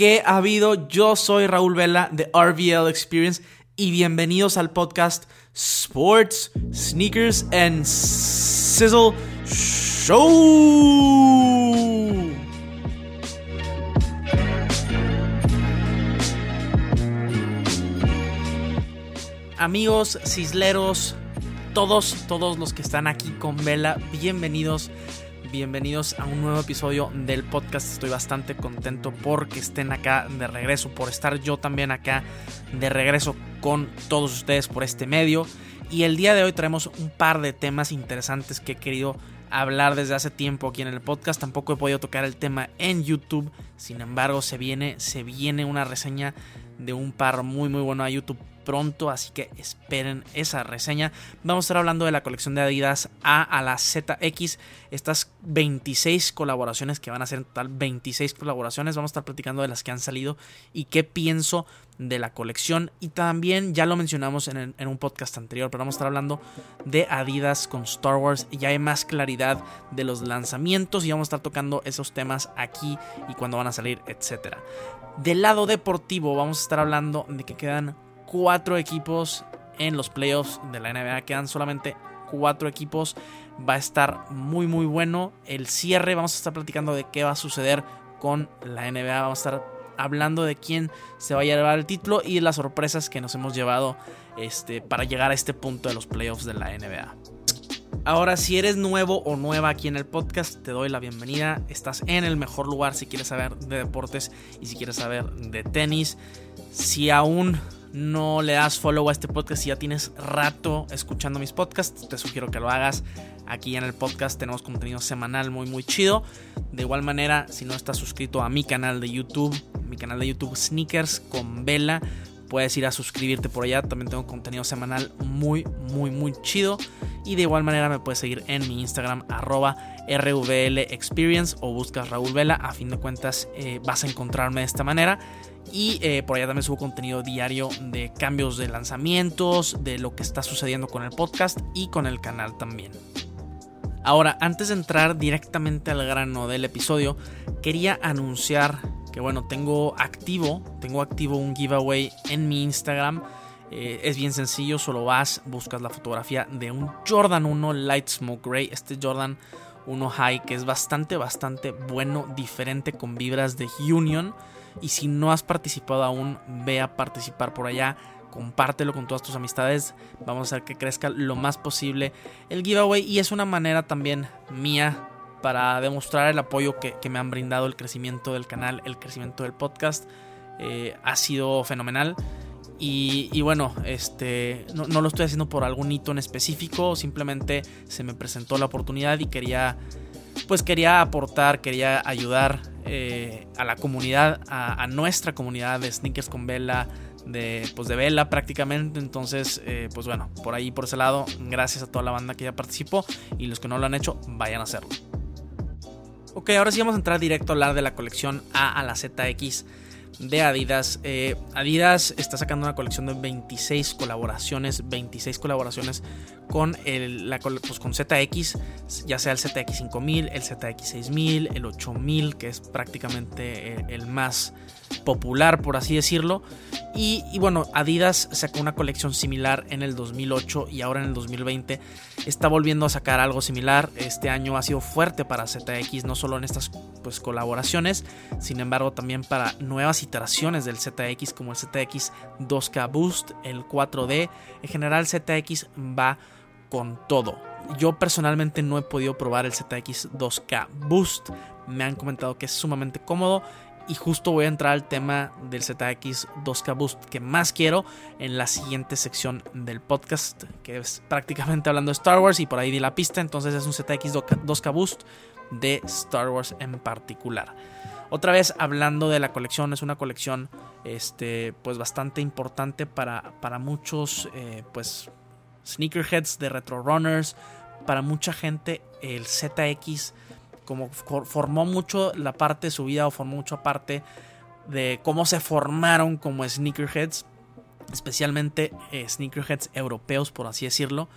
¿Qué ha habido? Yo soy Raúl Vela de RVL Experience y bienvenidos al podcast Sports, Sneakers and Sizzle Show. Amigos cisleros, todos, todos los que están aquí con Vela, bienvenidos bienvenidos a un nuevo episodio del podcast. Estoy bastante contento porque estén acá de regreso, por estar yo también acá de regreso con todos ustedes por este medio. Y el día de hoy traemos un par de temas interesantes que he querido hablar desde hace tiempo aquí en el podcast. Tampoco he podido tocar el tema en YouTube. Sin embargo, se viene, se viene una reseña de un par muy muy bueno a YouTube pronto, así que esperen esa reseña. Vamos a estar hablando de la colección de Adidas A a la ZX, estas 26 colaboraciones que van a ser en total 26 colaboraciones. Vamos a estar platicando de las que han salido y qué pienso de la colección. Y también ya lo mencionamos en, en un podcast anterior, pero vamos a estar hablando de Adidas con Star Wars ya hay más claridad de los lanzamientos y vamos a estar tocando esos temas aquí y cuando van a salir, etcétera. Del lado deportivo vamos a estar hablando de que quedan cuatro equipos en los playoffs de la NBA. Quedan solamente cuatro equipos. Va a estar muy muy bueno el cierre. Vamos a estar platicando de qué va a suceder con la NBA. Vamos a estar hablando de quién se va a llevar el título y las sorpresas que nos hemos llevado este, para llegar a este punto de los playoffs de la NBA. Ahora, si eres nuevo o nueva aquí en el podcast, te doy la bienvenida. Estás en el mejor lugar si quieres saber de deportes y si quieres saber de tenis. Si aún no le das follow a este podcast y ya tienes rato escuchando mis podcasts, te sugiero que lo hagas. Aquí en el podcast tenemos contenido semanal muy muy chido. De igual manera, si no estás suscrito a mi canal de YouTube, mi canal de YouTube Sneakers con Vela, puedes ir a suscribirte por allá. También tengo contenido semanal muy muy muy chido. Y de igual manera me puedes seguir en mi Instagram arroba RVL Experience o buscas Raúl Vela. A fin de cuentas eh, vas a encontrarme de esta manera. Y eh, por allá también subo contenido diario de cambios de lanzamientos, de lo que está sucediendo con el podcast y con el canal también. Ahora, antes de entrar directamente al grano del episodio, quería anunciar que bueno, tengo activo, tengo activo un giveaway en mi Instagram. Eh, es bien sencillo, solo vas, buscas la fotografía de un Jordan 1 Light Smoke Gray. Este Jordan 1 High que es bastante, bastante bueno, diferente con vibras de Union. Y si no has participado aún, ve a participar por allá. Compártelo con todas tus amistades. Vamos a hacer que crezca lo más posible el giveaway. Y es una manera también mía para demostrar el apoyo que, me han brindado el crecimiento del canal, el crecimiento del podcast. Eh, ha sido fenomenal. Y, bueno, este, no, no, lo estoy haciendo por algún hito en específico, simplemente se me presentó la oportunidad y quería, pues quería aportar, quería ayudar eh, a la comunidad, a, nuestra comunidad de sneakers con vela, de, pues de vela prácticamente. Entonces, eh, pues bueno, por ahí, por ese lado, gracias a toda la banda que ya participó y los que no lo han hecho, vayan a hacerlo. Ok, ahora sí vamos a entrar directo a hablar de la colección A a la ZX de Adidas. Eh, Adidas está sacando una colección de 26 colaboraciones, 26 colaboraciones con, el, la, pues con ZX, ya sea el ZX 5000, el ZX 6000, el 8000, que es prácticamente eh, el más popular, por así decirlo. Y, bueno, Adidas sacó una colección similar en el 2008 y ahora en el 2020 está volviendo a sacar algo similar. Este año ha sido fuerte para ZX, no solo en estas pues, colaboraciones, sin embargo también para nuevas iteraciones del ZX como el ZX 2K Boost, el 4D. En general ZX va con todo. Yo personalmente no he podido probar el ZX 2K Boost. Me han comentado que es sumamente cómodo y justo voy a entrar al tema del ZX 2K Boost que más quiero en la siguiente sección del podcast, que es prácticamente hablando de Star Wars y por ahí di la pista, entonces es un ZX 2K Boost de Star Wars en particular. Otra vez hablando de la colección, es una colección este, pues bastante importante para, para muchos eh, pues, sneakerheads de retro runners, para mucha gente el ZX como formó mucho la parte de su vida o formó mucho parte de cómo se formaron como sneakerheads, especialmente eh, sneakerheads europeos, por así decirlo.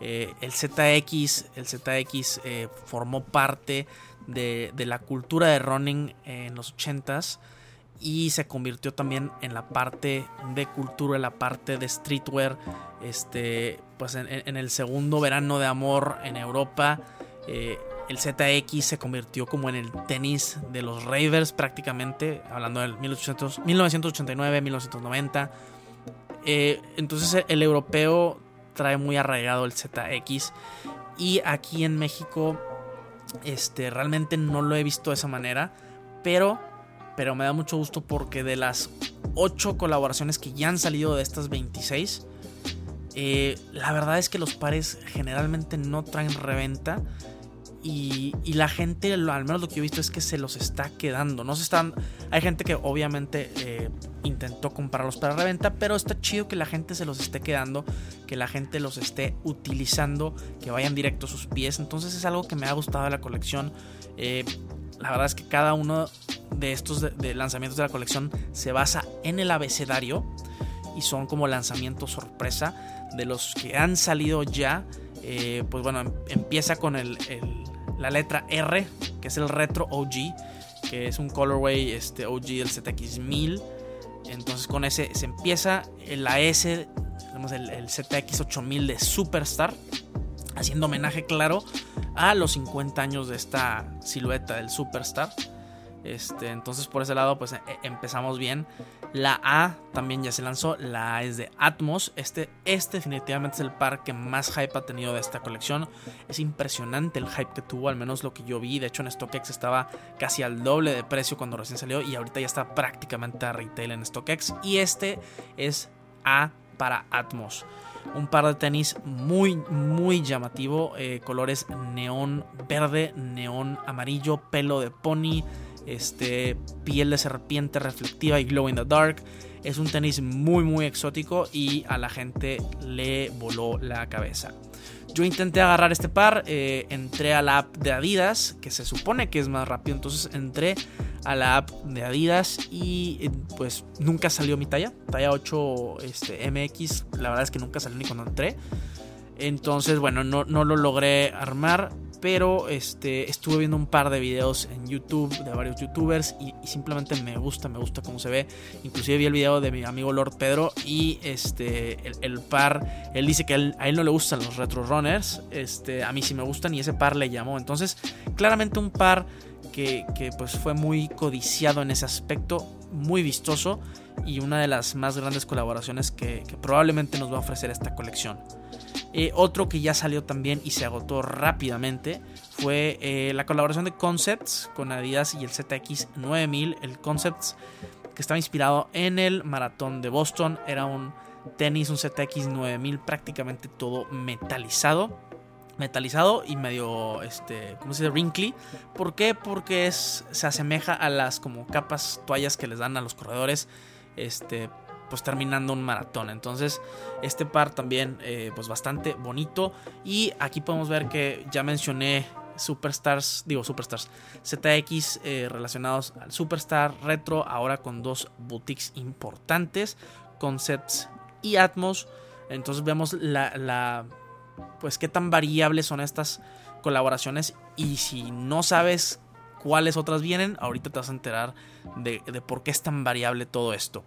Eh, el ZX, el ZX formó parte de, la cultura de running en los 80s y se convirtió también en la parte de cultura, en la parte de streetwear, este, pues en, el segundo verano de amor en Europa. Eh, el ZX se convirtió como en el tenis de los ravers prácticamente, hablando del 1989-1990. Eh, entonces el europeo trae muy arraigado el ZX y aquí en México este, realmente no lo he visto de esa manera, pero, pero me da mucho gusto porque de las 8 colaboraciones que ya han salido de estas 26, eh, la verdad es que los pares generalmente no traen reventa. Y, la gente, al menos lo que yo he visto es que se los está quedando. No se están. Hay gente que obviamente eh, intentó comprarlos para reventa, pero está chido que la gente se los esté quedando, que la gente los esté utilizando, que vayan directo a sus pies. Entonces es algo que me ha gustado de la colección. Eh, la verdad es que cada uno de estos lanzamientos de la colección se basa en el abecedario y son como lanzamientos sorpresa de los que han salido ya. Eh, pues bueno, em, empieza con el la letra R, que es el Retro OG, que es un colorway este, OG del ZX1000. Entonces con ese se empieza la S, tenemos el, el ZX8000 de Superstar, haciendo homenaje claro a los 50 años de esta silueta del Superstar. Este, entonces por ese lado pues e, empezamos bien. La A también ya se lanzó. La A es de Atmos. Este, este definitivamente es el par que más hype ha tenido de esta colección. Es impresionante el hype que tuvo, al menos lo que yo vi. De hecho en StockX estaba casi al doble de precio cuando recién salió y ahorita ya está prácticamente a retail en StockX. Y este es A para Atmos un par de tenis muy muy llamativo eh, colores neón verde neón amarillo pelo de pony este, piel de serpiente reflectiva y glow in the dark. Es un tenis muy muy exótico y a la gente le voló la cabeza. Yo intenté agarrar este par, eh, entré a la app de Adidas, que se supone que es más rápido, entonces entré a la app de Adidas y eh, pues nunca salió mi talla, talla 8 este, MX, la verdad es que nunca salió ni cuando entré. Entonces, bueno, no, no lo logré armar pero este, estuve viendo un par de videos en YouTube de varios youtubers y, simplemente me gusta, me gusta cómo se ve. Inclusive vi el video de mi amigo Lord Pedro y este, el, par, él dice que a él no le gustan los retro runners, este, a mí sí me gustan y ese par le llamó. Entonces, claramente un par que, pues fue muy codiciado en ese aspecto, muy vistoso y una de las más grandes colaboraciones que probablemente nos va a ofrecer esta colección. Eh, otro que ya salió también y se agotó rápidamente fue eh, la colaboración de Concepts con Adidas y el ZX 9000. El Concepts que estaba inspirado en el maratón de Boston. Era un tenis, un ZX 9000 prácticamente todo metalizado. Metalizado y medio, este, ¿cómo se dice? Wrinkly. ¿Por qué? Porque es, se asemeja a las como capas, toallas que les dan a los corredores. Este, pues terminando un maratón. Entonces, este par también, eh, pues bastante bonito. Y aquí podemos ver que ya mencioné Superstars, digo Superstars, ZX eh, relacionados al Superstar Retro, ahora con dos boutiques importantes, Concepts y Atmos. Entonces vemos la, la, pues qué tan variables son estas colaboraciones y si no sabes cuáles otras vienen, ahorita te vas a enterar de, de por qué es tan variable todo esto.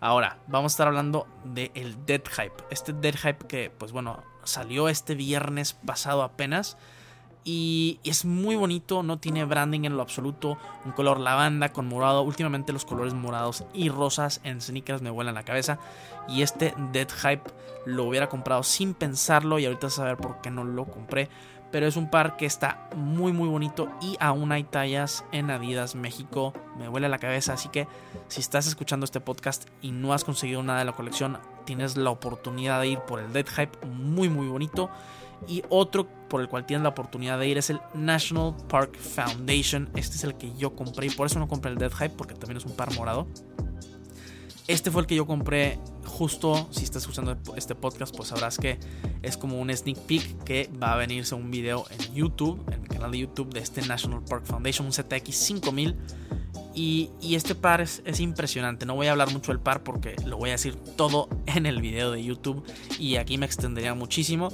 Ahora, vamos a estar hablando del el Dead Hype. Este Dead Hype que, pues bueno, salió este viernes pasado apenas. Y es muy bonito, no tiene branding en lo absoluto. Un color lavanda con morado. Últimamente los colores morados y rosas en sneakers me vuelan la cabeza. Y este Dead Hype lo hubiera comprado sin pensarlo. Y ahorita saber por qué no lo compré. Pero es un par que está muy muy bonito y aún hay tallas en Adidas México. Me huele la cabeza, así que si estás escuchando este podcast y no has conseguido nada de la colección, tienes la oportunidad de ir por el Dead Hype, muy muy bonito. Y otro por el cual tienes la oportunidad de ir es el National Park Foundation. Este es el que yo compré y por eso no compré el Dead Hype porque también es un par morado. Este fue el que yo compré justo, si estás escuchando este podcast, pues sabrás que es como un sneak peek que va a venirse un video en YouTube, en mi canal de YouTube de este National Park Foundation, un ZX 5000. Y, este par es, es, impresionante. No voy a hablar mucho del par porque lo voy a decir todo en el video de YouTube y aquí me extendería muchísimo.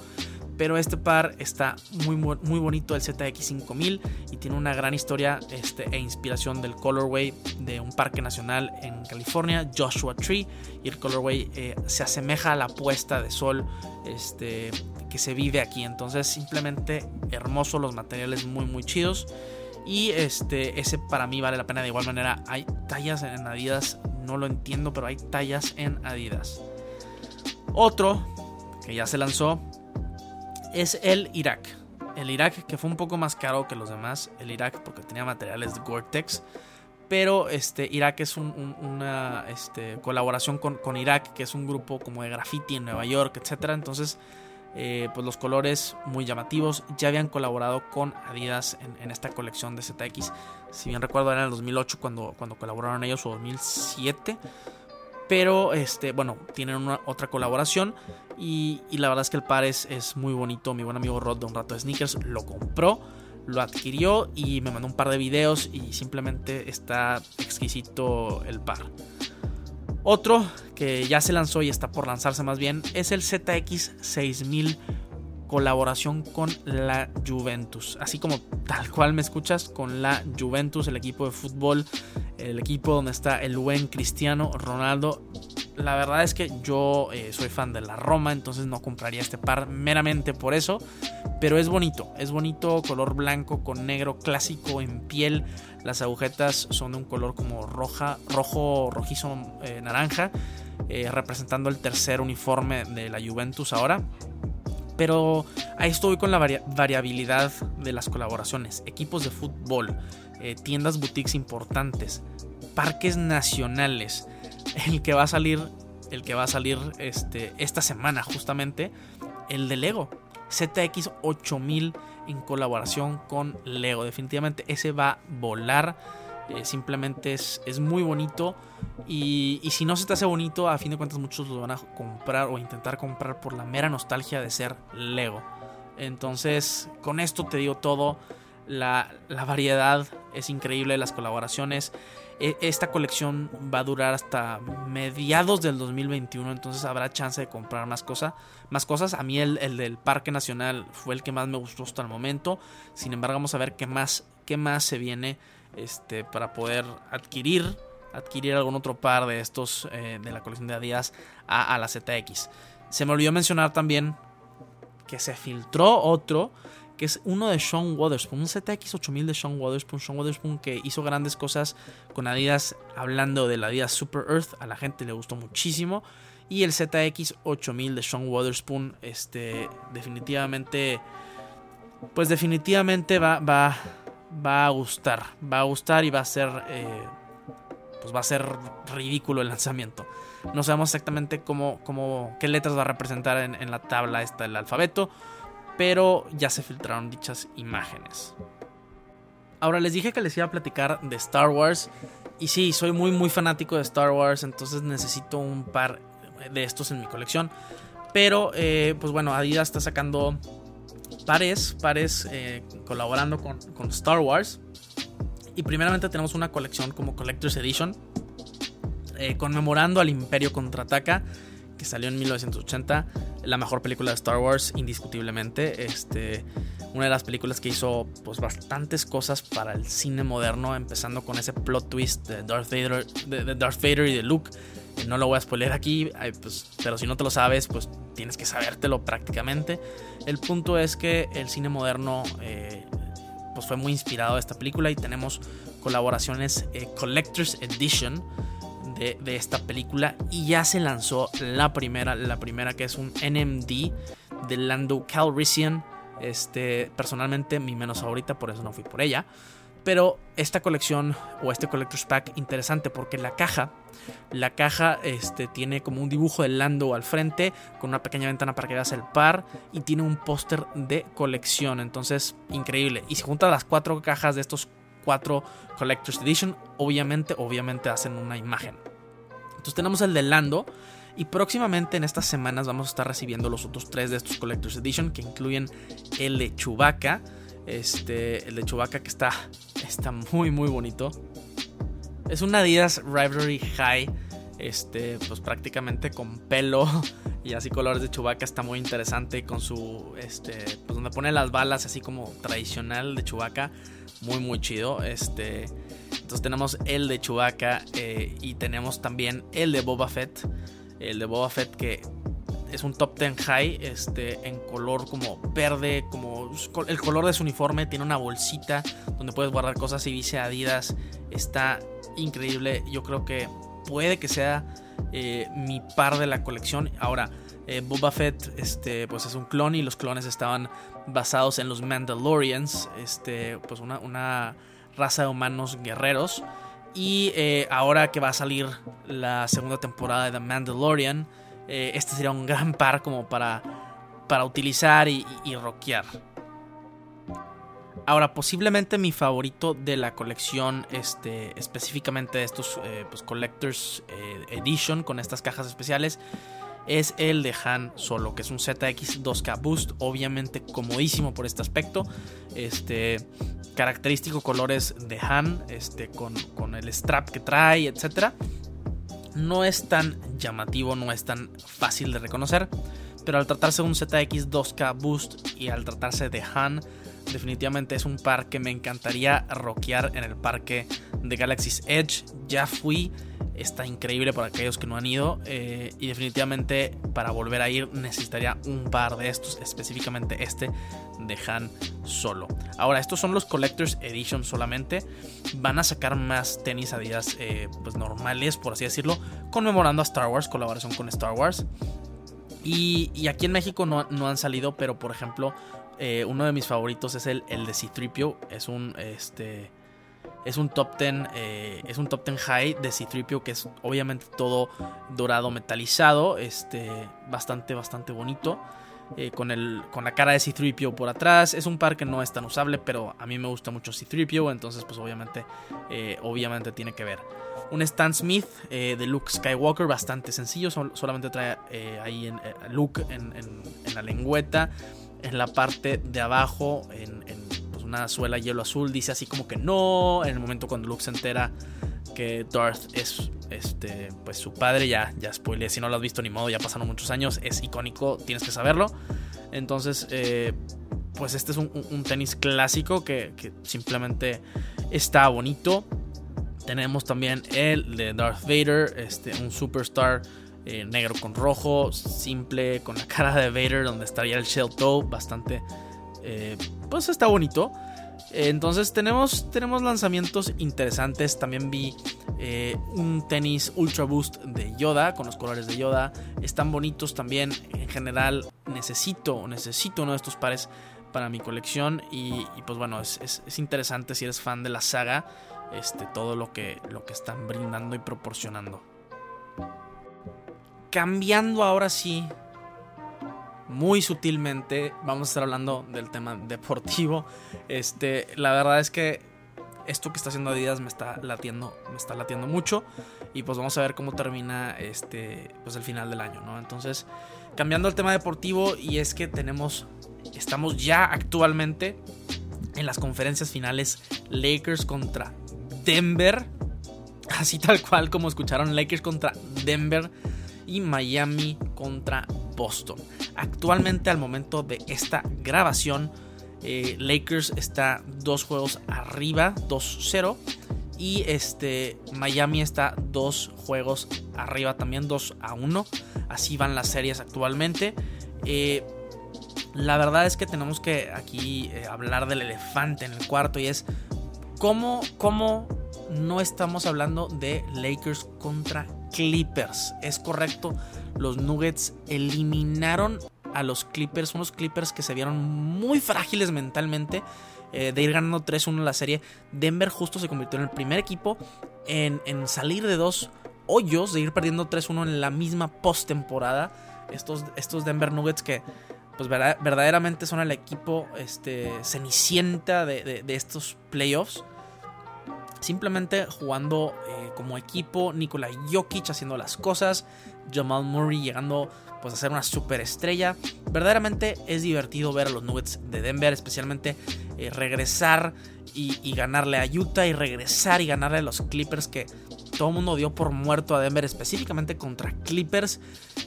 Pero este par está muy, muy, bonito, el ZX5000, y tiene una gran historia este, e inspiración del colorway de un parque nacional en California, Joshua Tree. Y el colorway eh, se asemeja a la puesta de sol este, que se vive aquí. Entonces, simplemente hermoso, los materiales muy, muy chidos. Y este, ese para mí vale la pena de igual manera. Hay tallas en Adidas, no lo entiendo, pero hay tallas en Adidas. Otro que ya se lanzó es el Irak. El Irak que fue un poco más caro que los demás. El Irak porque tenía materiales de Gore-Tex. Pero este, Irak es una este, colaboración con, con, Irak, que es un grupo como de graffiti en Nueva York, etc. Entonces, eh, pues los colores muy llamativos. Ya habían colaborado con Adidas en, esta colección de ZX. Si bien recuerdo, era en el 2008 cuando, cuando colaboraron ellos, o 2007. Pero, este, bueno, tienen otra colaboración. Y, la verdad es que el par es, es, muy bonito. Mi buen amigo Rod de un rato de sneakers lo compró, lo adquirió y me mandó un par de videos. Y simplemente está exquisito el par. Otro que ya se lanzó y está por lanzarse más bien es el ZX6000 colaboración con la Juventus. Así como tal cual me escuchas, con la Juventus, el equipo de fútbol, el equipo donde está el buen Cristiano Ronaldo. La verdad es que yo eh, soy fan de la Roma, entonces no compraría este par meramente por eso. Pero es bonito, es bonito, color blanco con negro clásico en piel. Las agujetas son de un color como roja, rojo, rojizo, eh, naranja, eh, representando el tercer uniforme de la Juventus ahora. Pero ahí estoy con la variabilidad de las colaboraciones. Equipos de fútbol, eh, tiendas boutiques importantes, parques nacionales. El que va a salir, el que va a salir este, esta semana justamente, el de Lego. ZX 8000 en colaboración con Lego. Definitivamente ese va a volar eh, simplemente es, es, muy bonito. Y, y, si no se te hace bonito, a fin de cuentas muchos lo van a comprar o intentar comprar por la mera nostalgia de ser Lego. Entonces, con esto te digo todo. La, la variedad es increíble, las colaboraciones. E, esta colección va a durar hasta mediados del 2021, entonces habrá chance de comprar más, cosa, más cosas. A mí el, el, del Parque Nacional fue el que más me gustó hasta el momento. Sin embargo, vamos a ver qué más, qué más se viene este, para poder adquirir, adquirir algún otro par de estos eh, de la colección de Adidas a, la ZX. Se me olvidó mencionar también que se filtró otro que es uno de Sean Waterspoon, un ZX 8000 de Sean Waterspoon, Sean Waterspoon que hizo grandes cosas con Adidas, hablando de la Adidas Super Earth, a la gente le gustó muchísimo. Y el ZX 8000 de Sean Waterspoon, este, definitivamente, pues definitivamente va, va, va a gustar. Va a gustar y va a ser. Eh, pues va a ser ridículo el lanzamiento. No sabemos exactamente cómo, cómo qué letras va a representar en, la tabla esta el alfabeto. Pero ya se filtraron dichas imágenes. Ahora les dije que les iba a platicar de Star Wars. Y sí, soy muy muy fanático de Star Wars. Entonces necesito un par de estos en mi colección. Pero eh, pues bueno, Adidas está sacando pares, pares eh, colaborando con, Star Wars. Y primeramente tenemos una colección como Collector's Edition, eh, conmemorando al Imperio Contraataca, que salió en 1980, la mejor película de Star Wars, indiscutiblemente. Este, una de las películas que hizo pues, bastantes cosas para el cine moderno, empezando con ese plot twist de Darth Vader, de, Darth Vader y de Luke. No lo voy a spoiler aquí, pues, pero si no te lo sabes, pues tienes que sabértelo prácticamente. El punto es que el cine moderno eh, pues fue muy inspirado de esta película y tenemos colaboraciones eh, Collector's Edition de, esta película y ya se lanzó la primera, la primera que es un NMD de Lando Calrissian. Este, personalmente mi menos favorita, por eso no fui por ella. Pero esta colección o este Collector's Pack interesante porque la caja, la caja este, tiene como un dibujo de Lando al frente con una pequeña ventana para que veas el par y tiene un póster de colección. Entonces, increíble. Y si juntas las cuatro cajas de estos cuatro Collector's Edition, obviamente, obviamente hacen una imagen. Entonces tenemos el de Lando. Y próximamente en estas semanas vamos a estar recibiendo los otros tres de estos Collector's Edition que incluyen el de Chewbacca este, el de Chewbacca que está, está muy, muy bonito. Es un Adidas Rivalry High. este, pues prácticamente con pelo y así colores de Chewbacca está muy interesante con su, este, pues donde pone las balas así como tradicional de Chewbacca, muy muy chido, este, entonces tenemos el de Chewbacca eh, y tenemos también el de Boba Fett, el de Boba Fett que es un top 10 high, este, en color como verde, como el color de su uniforme, tiene una bolsita donde puedes guardar cosas y dice Adidas, está increíble, yo creo que puede que sea eh, mi par de la colección. Ahora, eh, Boba Fett este, pues es un clon y los clones estaban basados en los Mandalorians, este, pues una, una raza de humanos guerreros. Y eh, ahora que va a salir la segunda temporada de The Mandalorian, este sería un gran par como para, para utilizar y, y, rockear. Ahora, posiblemente mi favorito de la colección, este, específicamente de estos pues, Collectors Edition con estas cajas especiales, es el de Han Solo, que es un ZX 2K Boost, obviamente comodísimo por este aspecto. Este característico colores de Han, este con, con el strap que trae, etc. No es tan llamativo, no es tan fácil de reconocer, pero al tratarse de un ZX 2K Boost y al tratarse de Han, definitivamente es un par que me encantaría rockear en el parque de Galaxy's Edge. Ya fui está increíble para aquellos que no han ido eh, y definitivamente para volver a ir necesitaría un par de estos, específicamente este de Han Solo. Ahora, estos son los Collectors Edition solamente, van a sacar más tenis Adidas eh, pues normales, por así decirlo, conmemorando a Star Wars, colaboración con Star Wars. Y, aquí en México no, han salido, pero por ejemplo, eh, uno de mis favoritos es el, el de C-Tripio, es un... Este, es un top 10, eh, es un top 10 high de C-3PO que es obviamente todo dorado metalizado, este, bastante, bastante bonito. Eh, con, el, con la cara de C-3PO por atrás. Es un par que no es tan usable, pero a mí me gusta mucho C-3PO, entonces pues obviamente, eh, obviamente tiene que ver. Un Stan Smith de Luke Skywalker, bastante sencillo, solamente trae ahí en, Luke en, la lengüeta, en la parte de abajo, en suela hielo azul, dice así como que no, en el momento cuando Luke se entera que Darth es este pues su padre, ya, ya spoilé, si no lo has visto ni modo, ya pasaron muchos años, es icónico, tienes que saberlo. Entonces, eh, pues este es un, tenis clásico que, simplemente está bonito. Tenemos también el de Darth Vader, este, un superstar eh, negro con rojo, simple, con la cara de Vader, donde estaría el shell toe, bastante eh, pues está bonito. Entonces tenemos, tenemos lanzamientos interesantes. También vi eh, un tenis Ultra Boost de Yoda con los colores de Yoda. Están bonitos también. En general necesito, necesito uno de estos pares para mi colección. Y, pues bueno, es, interesante si eres fan de la saga. Este, todo lo que, lo que están brindando y proporcionando. Cambiando ahora sí muy sutilmente vamos a estar hablando del tema deportivo. Este, la verdad es que esto que está haciendo Adidas me está latiendo, me está latiendo mucho y pues vamos a ver cómo termina este pues el final del año, ¿no? Entonces, cambiando el tema deportivo y es que tenemos estamos ya actualmente en las conferencias finales Lakers contra Denver, así tal cual como escucharon Lakers contra Denver y Miami contra Boston. Actualmente al momento de esta grabación, eh, Lakers está dos juegos arriba, 2-0. Y este Miami está dos juegos arriba también, 2 a 1. Así van las series actualmente. Eh, la verdad es que tenemos que aquí eh, hablar del elefante en el cuarto y es cómo, cómo no estamos hablando de Lakers contra Clippers. Es correcto, los Nuggets eliminaron a los Clippers, unos Clippers que se vieron muy frágiles mentalmente. Eh, de ir ganando 3-1 la serie, Denver justo se convirtió en el primer equipo en, salir de dos hoyos, de ir perdiendo 3-1 en la misma postemporada. Estos, estos Denver Nuggets que pues verdaderamente son el equipo este, cenicienta de estos playoffs simplemente jugando eh, como equipo, Nikola Jokic haciendo las cosas, Jamal Murray llegando pues a ser una superestrella. Verdaderamente es divertido ver a los Nuggets de Denver, especialmente eh, regresar y, ganarle a Utah y regresar y ganarle a los Clippers que todo el mundo dio por muerto a Denver, específicamente contra Clippers.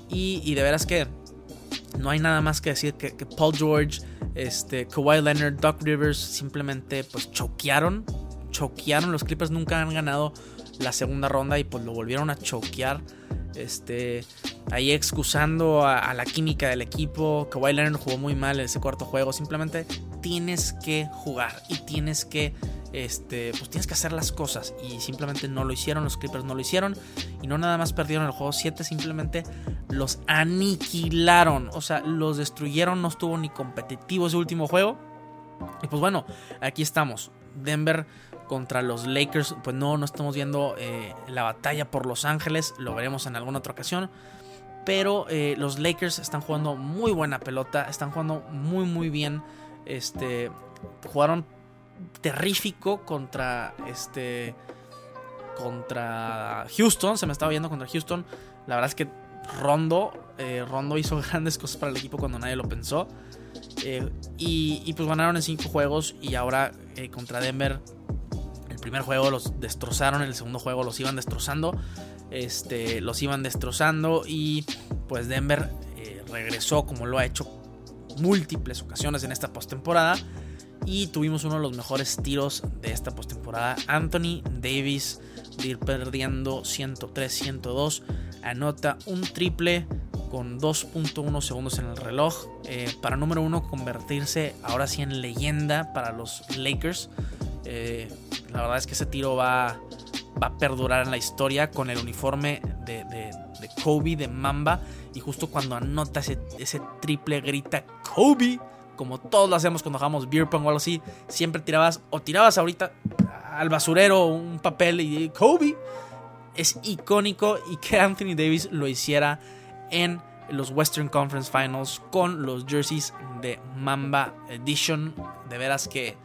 Y, de veras que no hay nada más que decir que, Paul George, este, Kawhi Leonard, Doc Rivers simplemente pues choquearon. Choquearon. Los Clippers nunca han ganado la segunda ronda y pues lo volvieron a choquear. Este, ahí excusando a, la química del equipo. Kawhi Leonard jugó muy mal ese cuarto juego. Simplemente tienes que jugar y tienes que este, pues tienes que hacer las cosas. Y simplemente no lo hicieron, los Clippers no lo hicieron. Y no nada más perdieron el juego 7, simplemente los aniquilaron. O sea, los destruyeron, no estuvo ni competitivo ese último juego. Y pues bueno, aquí estamos. Denver contra los Lakers. Pues no, no estamos viendo eh, la batalla por Los Ángeles. Lo veremos en alguna otra ocasión. Pero eh, los Lakers están jugando muy buena pelota. Están jugando muy, muy bien. Este, jugaron terrífico contra este contra Houston, se me estaba viendo contra Houston. La verdad es que Rondo, eh, Rondo hizo grandes cosas para el equipo cuando nadie lo pensó. Y, pues ganaron en cinco juegos y ahora contra Denver, primer juego los destrozaron, el segundo juego los iban destrozando. Este, los iban destrozando y pues Denver regresó como lo ha hecho múltiples ocasiones en esta postemporada y tuvimos uno de los mejores tiros de esta postemporada. Anthony Davis ir perdiendo 103-102. Anota un triple con 2.1 segundos en el reloj. Eh, para número uno, convertirse ahora sí en leyenda para los Lakers. Eh, la verdad es que ese tiro va, va a perdurar en la historia con el uniforme de, Kobe, de Mamba. Y justo cuando anota ese, ese triple, grita Kobe como todos lo hacemos cuando jugamos beer pong o algo así, siempre tirabas o tirabas ahorita al basurero un papel y Kobe. Es icónico y que Anthony Davis lo hiciera en los Western Conference Finals con los jerseys de Mamba Edition. De veras que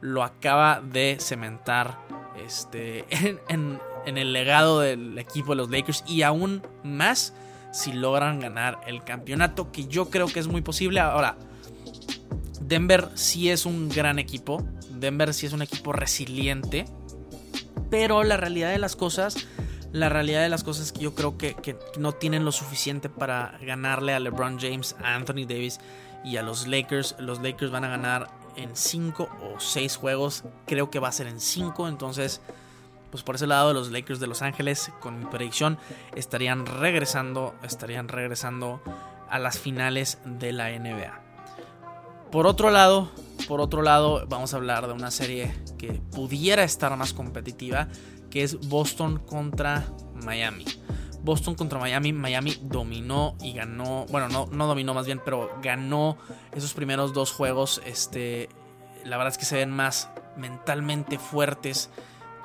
lo acaba de cementar este, en, en el legado del equipo de los Lakers y aún más si logran ganar el campeonato, que yo creo que es muy posible. Ahora, Denver sí es un gran equipo. Denver sí es un equipo resiliente. Pero la realidad de las cosas, la realidad de las cosas es que yo creo que, no tienen lo suficiente para ganarle a LeBron James, a Anthony Davis y a los Lakers. Los Lakers van a ganar en 5 o 6 juegos. Creo que va a ser en 5. Entonces, pues por ese lado, los Lakers de Los Ángeles, con mi predicción, estarían regresando, estarían regresando a las finales de la NBA. Por otro lado, por otro lado, vamos a hablar de una serie que pudiera estar más competitiva, que es Boston contra Miami. Boston contra Miami, Miami dominó y ganó, bueno, no, no dominó más bien, pero ganó esos primeros dos juegos. Este, la verdad es que se ven más mentalmente fuertes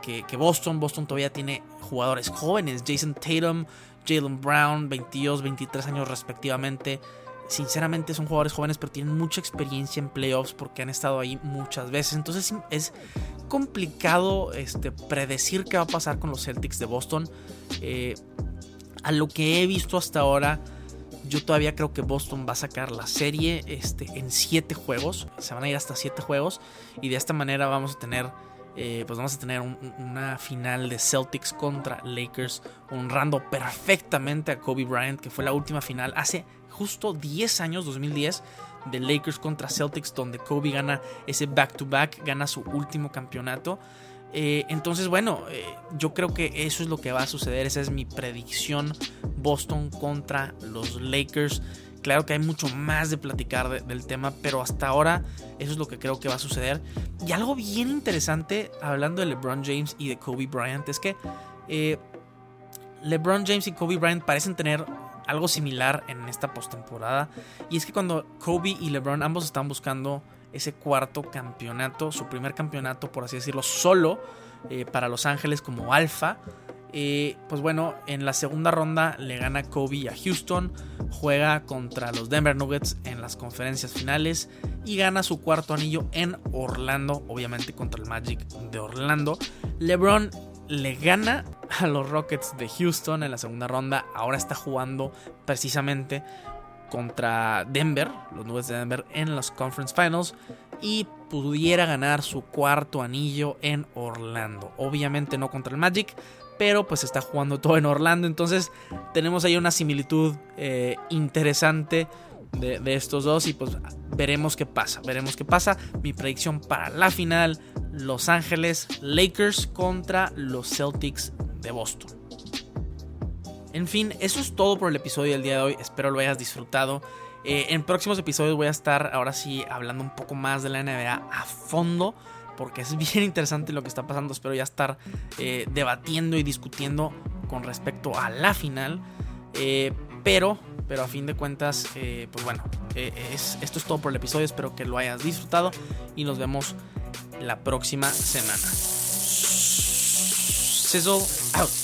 que, que Boston. Boston todavía tiene jugadores jóvenes, Jason Tatum, Jalen Brown, 22, 23 años respectivamente sinceramente son jugadores jóvenes, pero tienen mucha experiencia en playoffs porque han estado ahí muchas veces. Entonces es complicado este, predecir qué va a pasar con los Celtics de Boston. Eh, a lo que he visto hasta ahora, yo todavía creo que Boston va a sacar la serie este, en 7 juegos. Se van a ir hasta 7 juegos. Y de esta manera vamos a tener. Eh, pues vamos a tener una final de Celtics contra Lakers, honrando perfectamente a Kobe Bryant, que fue la última final hace justo 10 años, 2010, de Lakers contra Celtics, donde Kobe gana ese back-to-back, gana su último campeonato. Eh, entonces, bueno, eh, yo creo que eso es lo que va a suceder. Esa es mi predicción. Boston contra los Lakers. Claro que hay mucho más de platicar del tema, pero hasta ahora eso es lo que creo que va a suceder. Y algo bien interesante, hablando de LeBron James y de Kobe Bryant, es que eh, LeBron James y Kobe Bryant parecen tener algo similar en esta postemporada. Y es que cuando Kobe y LeBron ambos están buscando ese cuarto campeonato, su primer campeonato, por así decirlo, solo eh, para Los Ángeles como alfa. Eh, pues bueno, en la segunda ronda le gana Kobe a Houston, juega contra los Denver Nuggets en las conferencias finales y gana su cuarto anillo en Orlando, obviamente contra el Magic de Orlando. LeBron le gana a los Rockets de Houston en la segunda ronda. Ahora está jugando precisamente contra Denver, los Nuggets de Denver, en los Conference Finals. Y pudiera ganar su cuarto anillo en Orlando. Obviamente no contra el Magic, pero pues está jugando todo en Orlando. Entonces tenemos ahí una similitud eh, interesante de, estos dos y pues veremos qué pasa. Veremos qué pasa. Mi predicción para la final, Los Ángeles Lakers contra los Celtics de Boston. En fin, eso es todo por el episodio del día de hoy. Espero lo hayas disfrutado. Eh, en próximos episodios voy a estar ahora sí hablando un poco más de la NBA a fondo. Porque es bien interesante lo que está pasando. Espero ya estar eh, debatiendo y discutiendo con respecto a la final. Eh, pero, pero a fin de cuentas, pues bueno, es, esto es todo por el episodio. Espero que lo hayas disfrutado. Y nos vemos la próxima semana. Sizzle out.